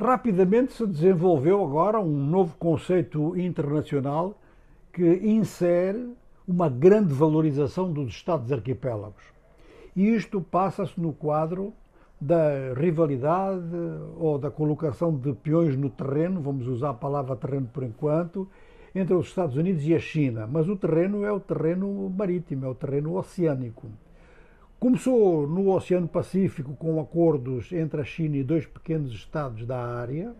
Rapidamente se desenvolveu agora um novo conceito internacional que insere uma grande valorização dos Estados arquipélagos. E isto passa-se no quadro da rivalidade ou da colocação de peões no terreno, vamos usar a palavra terreno por enquanto, entre os Estados Unidos e a China. Mas o terreno é o terreno marítimo, é o terreno oceânico. Começou no Oceano Pacífico com acordos entre a China e dois pequenos estados da área.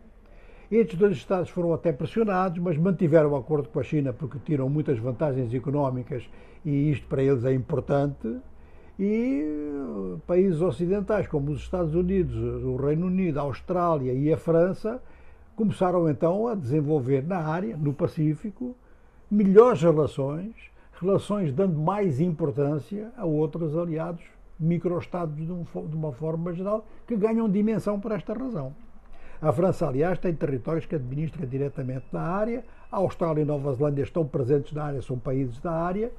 Estes dois estados foram até pressionados, mas mantiveram o acordo com a China porque tiram muitas vantagens económicas e isto para eles é importante e uh, países ocidentais como os Estados Unidos, o Reino Unido, a Austrália e a França começaram então a desenvolver na área, no Pacífico, melhores relações, relações dando mais importância a outros aliados, microestados de, uma forma geral, que ganham dimensão por esta razão. A França, aliás, tem territórios que administra diretamente na área, a Austrália e Nova Zelândia estão presentes na área, são países da área,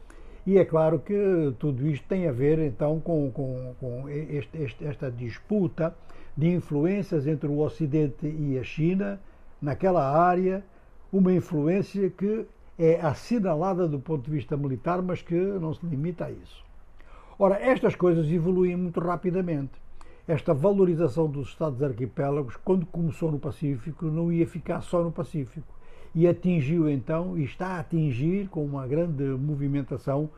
e é claro que tudo isto tem a ver então com, com, com este, este, esta disputa de influências entre o Ocidente e a China naquela área, uma influência que é assinalada do ponto de vista militar, mas que não se limita a isso. Ora, estas coisas evoluem muito rapidamente. Esta valorização dos Estados arquipélagos, quando começou no Pacífico, não ia ficar só no Pacífico e atingiu então, e está a atingir com uma grande movimentação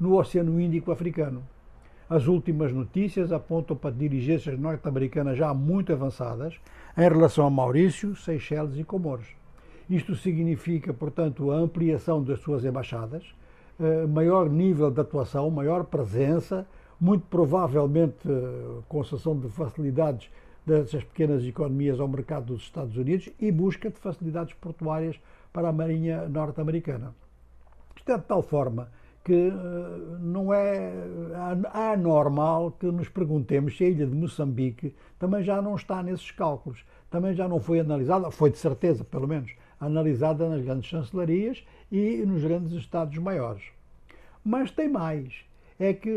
no Oceano Índico Africano. As últimas notícias apontam para dirigências norte-americanas já muito avançadas em relação a Maurício, Seychelles e Comoros. Isto significa, portanto, a ampliação das suas embaixadas, eh, maior nível de atuação, maior presença, muito provavelmente eh, concessão de facilidades dessas pequenas economias ao mercado dos Estados Unidos e busca de facilidades portuárias para a Marinha norte-americana. Isto é de tal forma que eh, não é anormal que nos perguntemos se a ilha de Moçambique também já não está nesses cálculos, também já não foi analisada, foi de certeza, pelo menos, analisada nas grandes chancelarias e nos grandes estados maiores. Mas tem mais, é que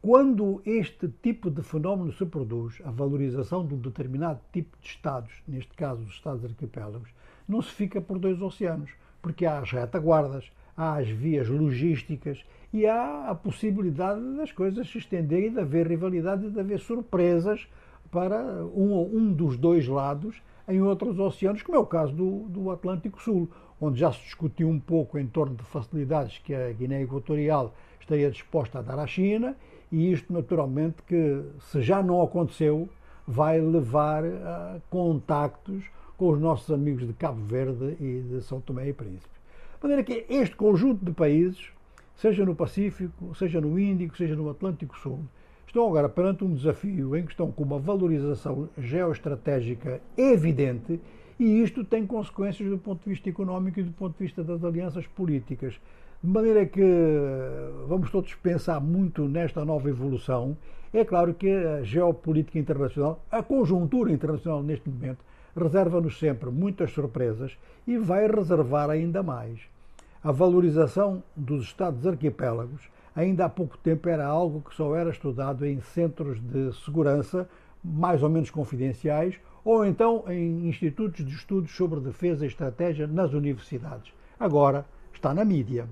quando este tipo de fenómeno se produz, a valorização de um determinado tipo de Estados, neste caso os Estados arquipélagos, não se fica por dois oceanos, porque há as retaguardas, há as vias logísticas e há a possibilidade das coisas se estenderem, de haver rivalidade de haver surpresas para um, um dos dois lados em outros oceanos, como é o caso do, do Atlântico Sul, onde já se discutiu um pouco em torno de facilidades que a Guiné Equatorial estaria disposta a dar à China e isto, naturalmente, que se já não aconteceu, vai levar a contactos com os nossos amigos de Cabo Verde e de São Tomé e Príncipe. De maneira que este conjunto de países, seja no Pacífico, seja no Índico, seja no Atlântico Sul, estão agora perante um desafio em que estão com uma valorização geoestratégica evidente e isto tem consequências do ponto de vista económico e do ponto de vista das alianças políticas. De maneira que vamos todos pensar muito nesta nova evolução. É claro que a geopolítica internacional, a conjuntura internacional neste momento, reserva-nos sempre muitas surpresas e vai reservar ainda mais. A valorização dos Estados arquipélagos ainda há pouco tempo era algo que só era estudado em centros de segurança mais ou menos confidenciais ou então em institutos de estudos sobre defesa e estratégia nas universidades. Agora está na mídia.